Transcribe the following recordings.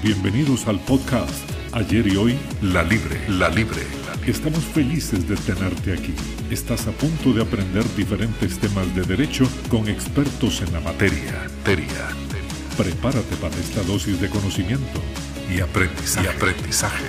Bienvenidos al podcast Ayer y Hoy, La Libre, La Libre. Estamos felices de tenerte aquí. Estás a punto de aprender diferentes temas de derecho con expertos en la materia. Teria. Prepárate para esta dosis de conocimiento y aprendizaje. Y aprendizaje.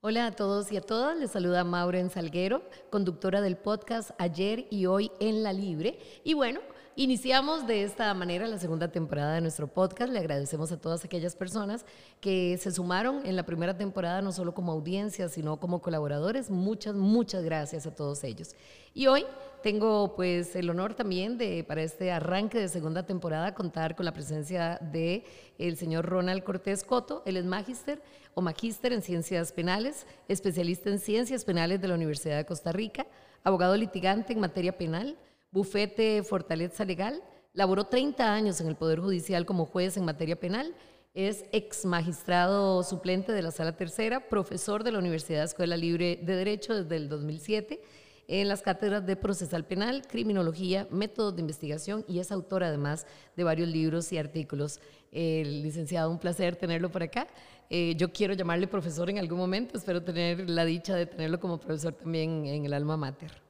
Hola a todos y a todas, les saluda Maureen Salguero, conductora del podcast Ayer y Hoy en La Libre. Y bueno, Iniciamos de esta manera la segunda temporada de nuestro podcast. Le agradecemos a todas aquellas personas que se sumaron en la primera temporada, no solo como audiencia, sino como colaboradores. Muchas, muchas gracias a todos ellos. Y hoy tengo pues el honor también de, para este arranque de segunda temporada, contar con la presencia de el señor Ronald Cortés Coto. Él es magíster o magíster en ciencias penales, especialista en ciencias penales de la Universidad de Costa Rica, abogado litigante en materia penal bufete Fortaleza Legal, laboró 30 años en el Poder Judicial como juez en materia penal, es ex magistrado suplente de la Sala Tercera, profesor de la Universidad Escuela Libre de Derecho desde el 2007 en las cátedras de procesal penal, criminología, métodos de investigación y es autor además de varios libros y artículos. El licenciado, un placer tenerlo por acá. Eh, yo quiero llamarle profesor en algún momento, espero tener la dicha de tenerlo como profesor también en el alma mater.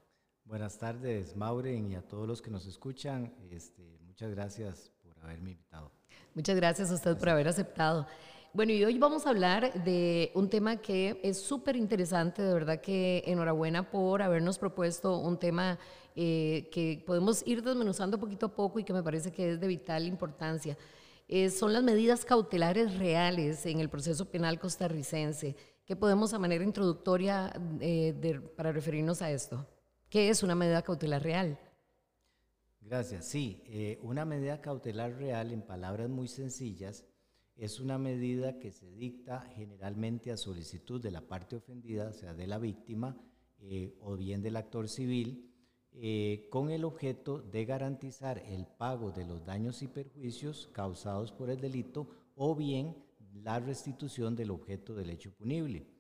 Buenas tardes, Maureen, y a todos los que nos escuchan. Este, muchas gracias por haberme invitado. Muchas gracias a usted por haber aceptado. Bueno, y hoy vamos a hablar de un tema que es súper interesante, de verdad que enhorabuena por habernos propuesto un tema eh, que podemos ir desmenuzando poquito a poco y que me parece que es de vital importancia. Eh, son las medidas cautelares reales en el proceso penal costarricense. ¿Qué podemos a manera introductoria eh, para referirnos a esto? ¿Qué es una medida cautelar real? Gracias. Sí, eh, una medida cautelar real, en palabras muy sencillas, es una medida que se dicta generalmente a solicitud de la parte ofendida, sea, de la víctima eh, o bien del actor civil, eh, con el objeto de garantizar el pago de los daños y perjuicios causados por el delito o bien la restitución del objeto del hecho punible.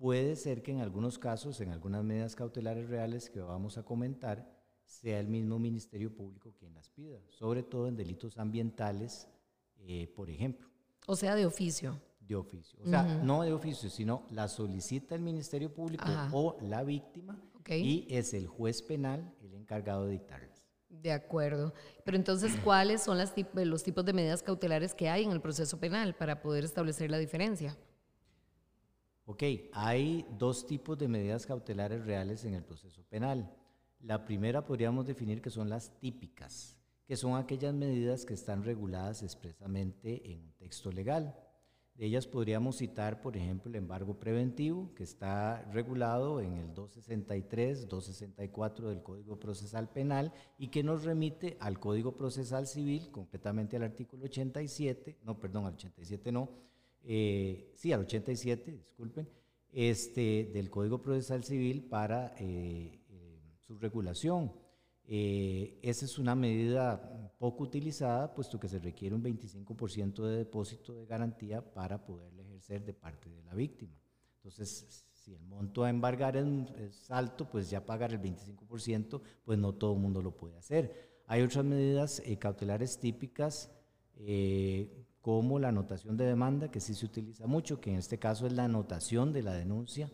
Puede ser que en algunos casos, en algunas medidas cautelares reales que vamos a comentar, sea el mismo Ministerio Público quien las pida, sobre todo en delitos ambientales, eh, por ejemplo. O sea, de oficio. De oficio. O sea, no de oficio, sino la solicita el Ministerio Público o la víctima y es el juez penal el encargado de dictarlas. De acuerdo. Pero entonces, ¿cuáles son las los tipos de medidas cautelares que hay en el proceso penal para poder establecer la diferencia? Ok, hay dos tipos de medidas cautelares reales en el proceso penal. La primera podríamos definir que son las típicas, que son aquellas medidas que están reguladas expresamente en un texto legal. De ellas podríamos citar, por ejemplo, el embargo preventivo, que está regulado en el 263, 264 del Código Procesal Penal y que nos remite al Código Procesal Civil, concretamente al artículo 87, no, perdón, al 87 no, eh, sí, al 87, disculpen, este, del Código Procesal Civil para eh, eh, su regulación. esa es una medida poco utilizada, puesto que se requiere un 25% de depósito de garantía para poderle ejercer de parte de la víctima. Entonces, si el monto a embargar es, alto, pues ya pagar el 25%, pues no todo el mundo lo puede hacer. Hay otras medidas cautelares típicas como la anotación de demanda, que sí se utiliza mucho, que en este caso es la anotación de la denuncia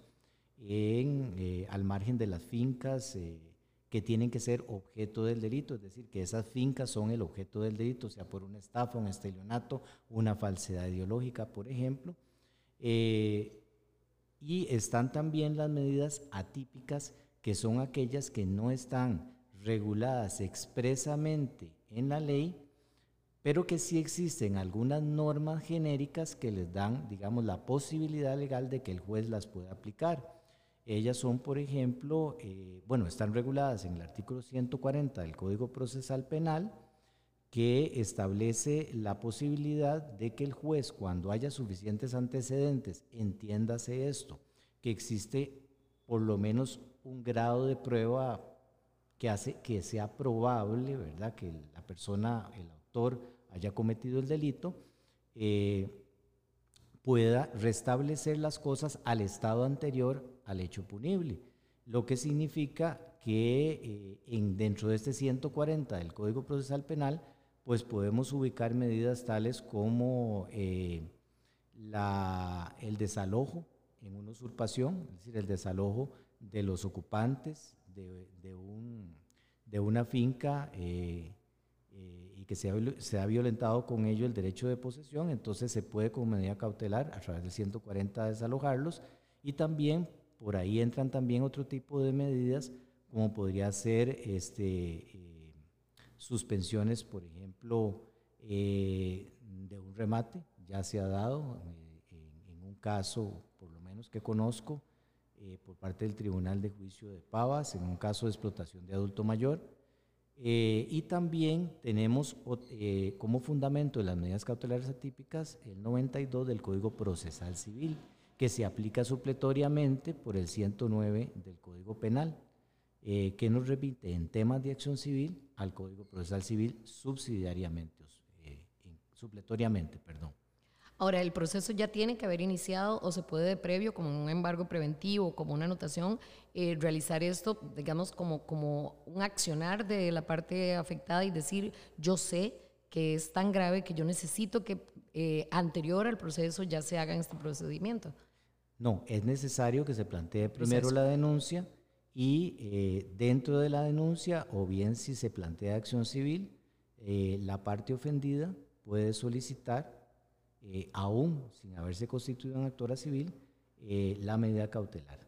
en, eh, al margen de las fincas eh, que tienen que ser objeto del delito, es decir, que esas fincas son el objeto del delito, sea por una estafa, un estelionato, una falsedad ideológica, por ejemplo. Eh, y están también las medidas atípicas, que son aquellas que no están reguladas expresamente en la ley, pero que sí existen algunas normas genéricas que les dan, digamos, la posibilidad legal de que el juez las pueda aplicar. Ellas son, por ejemplo, eh, bueno, están reguladas en el artículo 140 del Código Procesal Penal, que establece la posibilidad de que el juez, cuando haya suficientes antecedentes, entiéndase esto, que existe por lo menos un grado de prueba que hace que sea probable, ¿verdad?, que la persona, el autor, haya cometido el delito, eh, pueda restablecer las cosas al estado anterior al hecho punible, lo que significa que eh, en, dentro de este 140 del Código Procesal Penal pues podemos ubicar medidas tales como eh, la, el desalojo en una usurpación, es decir, el desalojo de los ocupantes de, de, un, de una finca que se ha, violentado con ello el derecho de posesión, entonces se puede con medida cautelar a través del 140 desalojarlos y también por ahí entran también otro tipo de medidas como podría ser este, suspensiones, por ejemplo, eh, de un remate, ya se ha dado eh, en, un caso, por lo menos que conozco, eh, por parte del Tribunal de Juicio de Pavas, en un caso de explotación de adulto mayor. Y también tenemos como fundamento de las medidas cautelares atípicas el 92 del Código Procesal Civil, que se aplica supletoriamente por el 109 del Código Penal. Eh, que nos repite en temas de acción civil al Código Procesal Civil subsidiariamente, eh, supletoriamente, perdón. Ahora, ¿el proceso ya tiene que haber iniciado o se puede de previo, como un embargo preventivo, como una anotación, eh, realizar esto, digamos, como, como un accionar de la parte afectada y decir, yo sé que es tan grave que yo necesito que anterior al proceso ya se haga este procedimiento? No, es necesario que se plantee primero la denuncia, y eh, dentro de la denuncia, o bien si se plantea acción civil, eh, la parte ofendida puede solicitar, eh, aún sin haberse constituido una actora civil, la medida cautelar.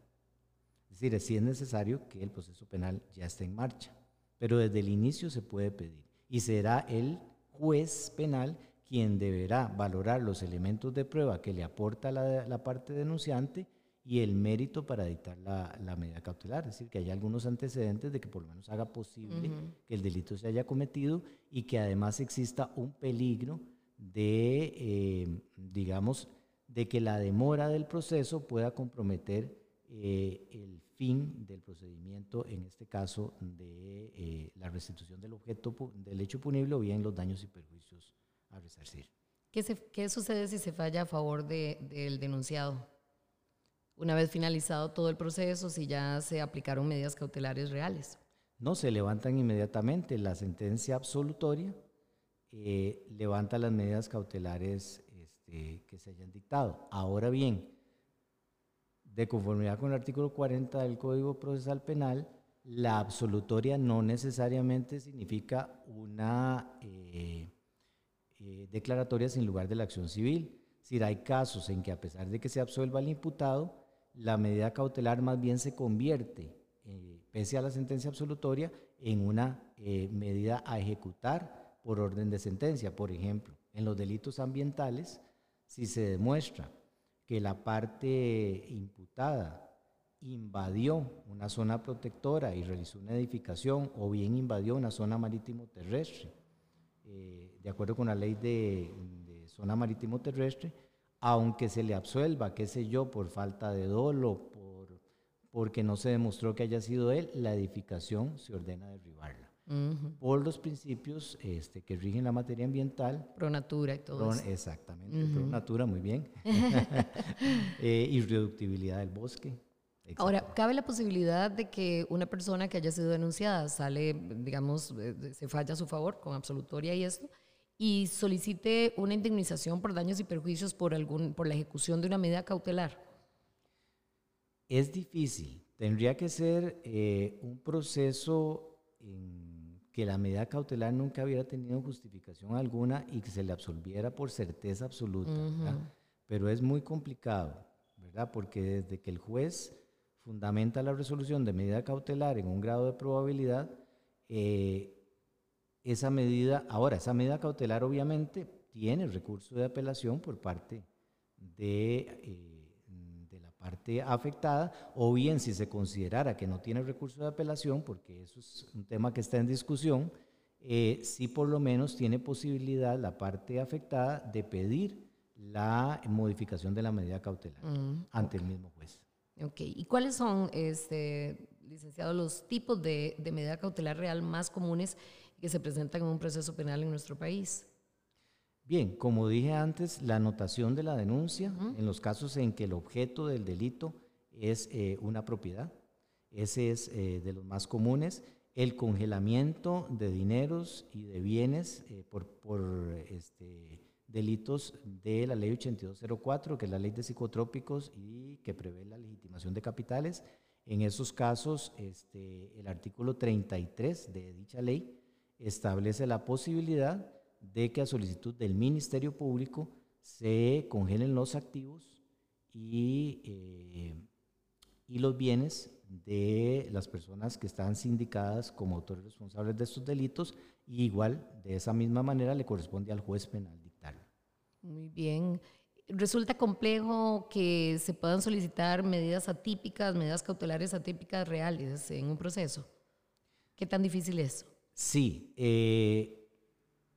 Es decir, si es necesario que el proceso penal ya esté en marcha, pero desde el inicio se puede pedir y será el juez penal quien deberá valorar los elementos de prueba que le aporta la, la parte denunciante y el mérito para dictar la, medida cautelar, es decir, que haya algunos antecedentes de que por lo menos haga posible que el delito se haya cometido y que además exista un peligro de, eh, digamos, de que la demora del proceso pueda comprometer eh, el fin del procedimiento, en este caso de eh, la restitución del objeto del hecho punible o bien los daños y perjuicios a resarcir. ¿Qué, qué sucede si se falla a favor del denunciado? una vez finalizado todo el proceso, si ya se aplicaron medidas cautelares reales. No, se levantan inmediatamente. La sentencia absolutoria eh, levanta las medidas cautelares este, que se hayan dictado. Ahora bien, de conformidad con el artículo 40 del Código Procesal Penal, la absolutoria no necesariamente significa una eh, eh, declaratoria sin lugar de la acción civil. Si hay casos en que a pesar de que se absuelva el imputado, la medida cautelar más bien se convierte, pese a la sentencia absolutoria, en una medida a ejecutar por orden de sentencia. Por ejemplo, en los delitos ambientales, si se demuestra que la parte imputada invadió una zona protectora y realizó una edificación o bien invadió una zona marítimo terrestre, eh, de acuerdo con la ley de, de zona marítimo terrestre, aunque se le absuelva, qué sé yo, por falta de dolo, por, porque no se demostró que haya sido él, la edificación se ordena derribarla. Por los principios este, que rigen la materia ambiental. Pro natura y todo eso. Exactamente, pro natura, muy bien. eh, y reductibilidad del bosque. Ahora, ¿cabe la posibilidad de que una persona que haya sido denunciada sale, digamos, se falla a su favor con absolutoria y esto, y solicite una indemnización por daños y perjuicios por, algún, por la ejecución de una medida cautelar? Es difícil. Tendría que ser eh, un proceso en que la medida cautelar nunca hubiera tenido justificación alguna y que se le absolviera por certeza absoluta. Pero es muy complicado, ¿verdad? Porque desde que el juez fundamenta la resolución de medida cautelar en un grado de probabilidad, eh, esa medida, ahora, esa medida cautelar obviamente tiene recurso de apelación por parte de, eh, parte afectada, o bien si se considerara que no tiene recurso de apelación, porque eso es un tema que está en discusión, eh, sí por lo menos tiene posibilidad la parte afectada de pedir la modificación de la medida cautelar mm, ante el mismo juez. Ok, ¿y cuáles son, este, licenciado, los tipos de, de medida cautelar real más comunes que se presentan en un proceso penal en nuestro país. Bien, como dije antes, la anotación de la denuncia en los casos en que el objeto del delito es eh, una propiedad, ese es eh, de los más comunes. el congelamiento de dineros y de bienes eh, por, por este, delitos de la ley 8204, que es la ley de psicotrópicos y que prevé la legitimación de capitales. En esos casos, este, el artículo 33 de dicha ley establece la posibilidad de que a solicitud del Ministerio Público se congelen los activos y, eh, y los bienes de las personas que están sindicadas como autores responsables de estos delitos y igual de esa misma manera le corresponde al juez penal dictarlo. Muy bien. Resulta complejo que se puedan solicitar medidas atípicas, medidas cautelares atípicas reales en un proceso. ¿Qué tan difícil es? Sí, eh,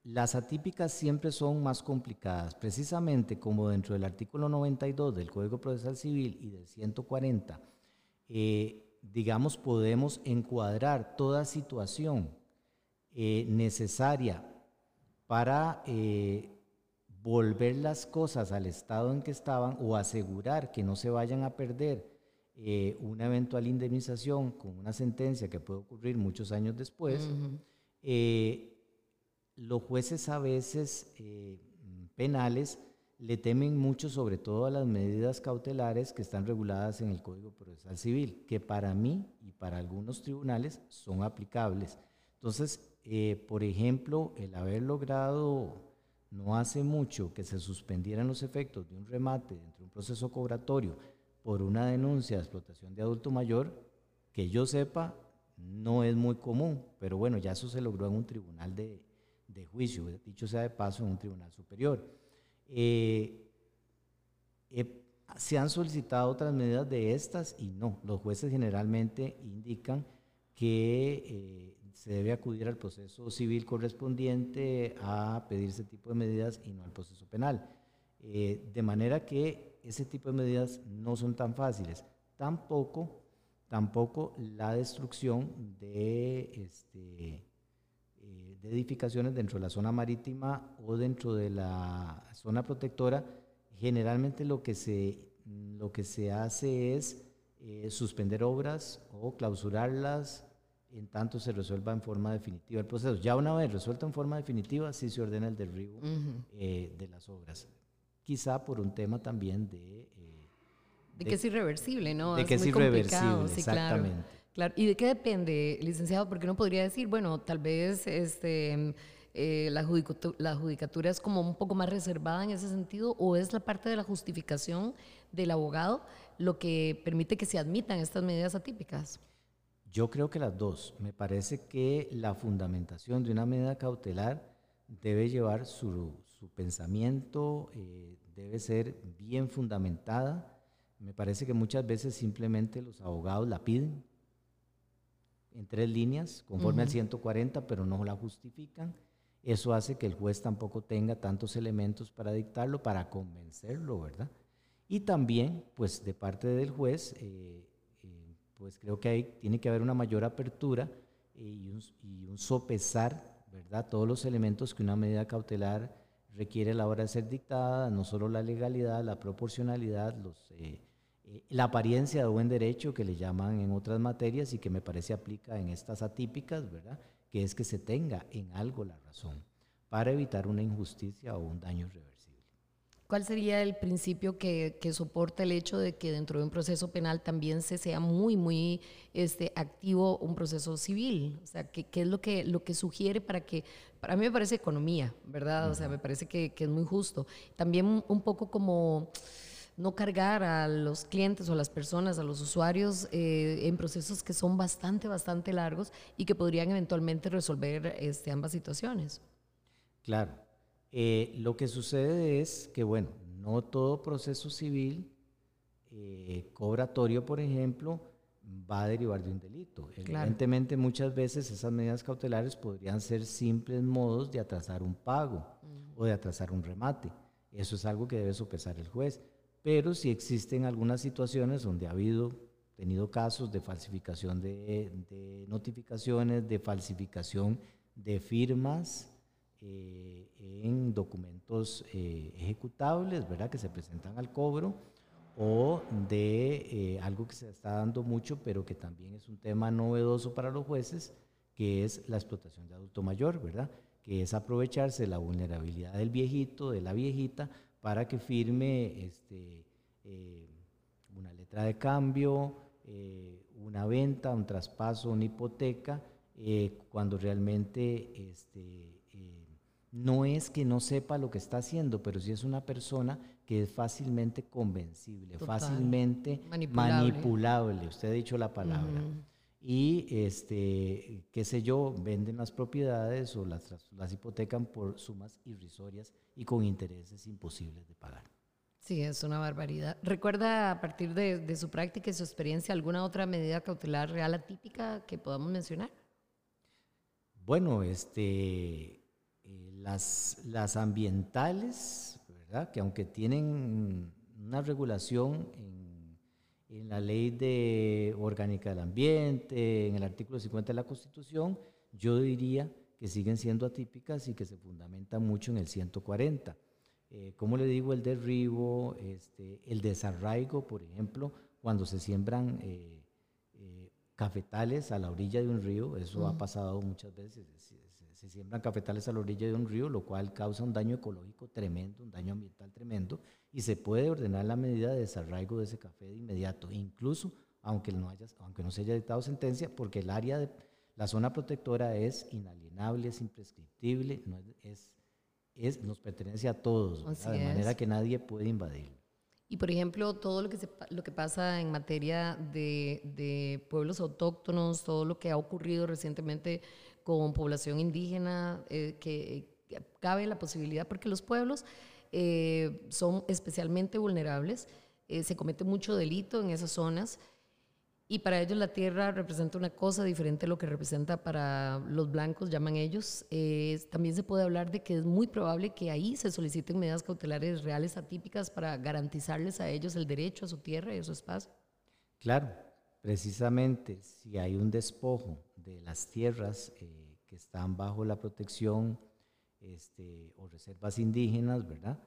las atípicas siempre son más complicadas, precisamente como dentro del artículo 92 del Código Procesal Civil y del 140 eh, digamos, podemos encuadrar toda situación eh, necesaria para eh, volver las cosas al estado en que estaban o asegurar que no se vayan a perder una eventual indemnización con una sentencia que puede ocurrir muchos años después. Los jueces a veces penales le temen mucho sobre todo a las medidas cautelares que están reguladas en el Código Procesal Civil, que para mí y para algunos tribunales son aplicables. Entonces, eh, por ejemplo, el haber logrado no hace mucho que se suspendieran los efectos de un remate dentro de un proceso cobratorio por una denuncia de explotación de adulto mayor, que yo sepa, no es muy común, pero bueno, ya eso se logró en un tribunal de, de juicio, dicho sea de paso, en un tribunal superior. Eh, se han solicitado otras medidas de estas y no. Los jueces generalmente indican que eh, se debe acudir al proceso civil correspondiente a pedir ese tipo de medidas y no al proceso penal. Eh, de manera que ese tipo de medidas no son tan fáciles. Tampoco, tampoco la destrucción de este, de edificaciones dentro de la zona marítima o dentro de la zona protectora, generalmente lo que se, lo que se hace es eh, suspender obras o clausurarlas en tanto se resuelva en forma definitiva el proceso. Ya una vez resuelto en forma definitiva, sí se ordena el derribo eh, de las obras. Quizá por un tema también de... Eh, de, que es irreversible, ¿no? De que es irreversible, exactamente. Claro, ¿y de qué depende, licenciado? Porque uno podría decir, bueno, tal vez este, eh, la, judicatura, es como un poco más reservada en ese sentido, o es la parte de la justificación del abogado lo que permite que se admitan estas medidas atípicas. Yo creo que las dos. Me parece que la fundamentación de una medida cautelar debe llevar su, pensamiento, eh, debe ser bien fundamentada. Me parece que muchas veces simplemente los abogados la piden en tres líneas, conforme al 140, pero no la justifican. Eso hace que el juez tampoco tenga tantos elementos para dictarlo, para convencerlo, ¿verdad? Y también, pues de parte del juez, eh, eh, pues creo que hay, tiene que haber una mayor apertura eh, y, un, y, un, sopesar, ¿verdad? Todos los elementos que una medida cautelar requiere a la hora de ser dictada, no solo la legalidad, la proporcionalidad, los eh, la apariencia de buen derecho que le llaman en otras materias y que me parece aplica en estas atípicas, ¿verdad? Que es que se tenga en algo la razón para evitar una injusticia o un daño irreversible. ¿Cuál sería el principio que, que, soporta el hecho de que dentro de un proceso penal también se sea muy, muy este, activo un proceso civil? O sea, ¿qué, qué es lo que, lo que sugiere para que, para mí me parece economía, ¿verdad? O sea, me parece que, que es muy justo. También un poco como no cargar a los clientes o a las personas, a los usuarios eh, en procesos que son bastante, bastante largos y que podrían eventualmente resolver este, ambas situaciones. Claro. Eh, lo que sucede es que, bueno, no todo proceso civil eh, cobratorio, por ejemplo, va a derivar de un delito. Evidentemente, muchas veces esas medidas cautelares podrían ser simples modos de atrasar un pago o de atrasar un remate. Eso es algo que debe sopesar el juez pero si existen algunas situaciones donde ha habido tenido casos de falsificación de, notificaciones, de falsificación de firmas eh, en documentos eh, ejecutables, ¿verdad? Que se presentan al cobro, o de eh, algo que se está dando mucho, pero que también es un tema novedoso para los jueces, que es la explotación de adulto mayor, ¿verdad? Que es aprovecharse de la vulnerabilidad del viejito, de la viejita, para que firme este, eh, una letra de cambio, eh, una venta, un traspaso, una hipoteca, eh, cuando realmente este, no es que no sepa lo que está haciendo, pero sí es una persona que es fácilmente convencible, fácilmente manipulable. Usted ha dicho la palabra. Y, este, qué sé yo, venden las propiedades o las, las hipotecan por sumas irrisorias y con intereses imposibles de pagar. Sí, es una barbaridad. ¿Recuerda a partir de, su práctica y su experiencia alguna otra medida cautelar real atípica que podamos mencionar? Bueno, este, eh, las, las ambientales, ¿verdad? que aunque tienen una regulación en, en, la ley de orgánica del ambiente, en el artículo 50 de la Constitución, yo diría que siguen siendo atípicas y que se fundamentan mucho en el 140 eh, como le digo, el derribo, este, el desarraigo, por ejemplo, cuando se siembran eh, eh, cafetales a la orilla de un río, eso ha pasado muchas veces, se, siembran cafetales a la orilla de un río, lo cual causa un daño ecológico tremendo, un daño ambiental tremendo, y se puede ordenar la medida de desarraigo de ese café de inmediato, incluso aunque no, haya, aunque no se haya dictado sentencia, porque el área de la zona protectora es inalienable, es imprescriptible, no es es, nos pertenece a todos, de manera que nadie puede invadirlo. Y por ejemplo, todo lo que, lo que pasa en materia de, de, pueblos autóctonos, todo lo que ha ocurrido recientemente con población indígena, eh, que, cabe la posibilidad, porque los pueblos eh, son especialmente vulnerables, eh, se comete mucho delito en esas zonas y para ellos la tierra representa una cosa diferente a lo que representa para los blancos, llaman ellos. también se puede hablar de que es muy probable que ahí se soliciten medidas cautelares reales atípicas para garantizarles a ellos el derecho a su tierra y a su espacio. Claro, precisamente si hay un despojo de las tierras eh, que están bajo la protección este, o reservas indígenas, ¿verdad?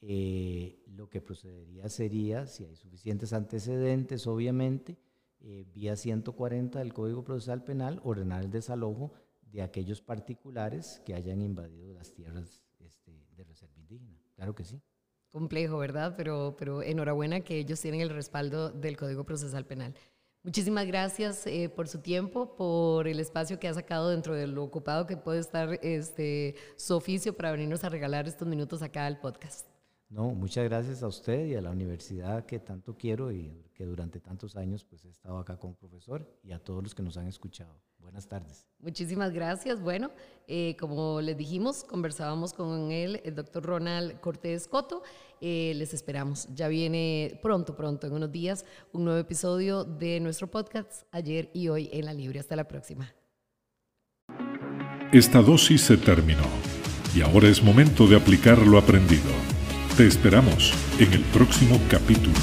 Eh, lo que procedería sería, si hay suficientes antecedentes, obviamente, eh, vía 140 del Código Procesal Penal, ordenar el desalojo de aquellos particulares que hayan invadido las tierras este, de reserva indígena. Claro que sí. Complejo, ¿verdad? Pero, pero enhorabuena que ellos tienen el respaldo del Código Procesal Penal. Muchísimas gracias eh, por su tiempo, por el espacio que ha sacado dentro de lo ocupado que puede estar este, su oficio para venirnos a regalar estos minutos acá al podcast. No, muchas gracias a usted y a la universidad que tanto quiero y que durante tantos años pues he estado acá como profesor y a todos los que nos han escuchado. Buenas tardes. Muchísimas gracias. Bueno, eh, como les dijimos, conversábamos con él, el doctor Ronald Cortés Coto. Eh, les esperamos. Ya viene pronto, pronto, en unos días, un nuevo episodio de nuestro podcast, ayer y hoy en la Libre. Hasta la próxima. Esta dosis se terminó y ahora es momento de aplicar lo aprendido. Te esperamos en el próximo capítulo.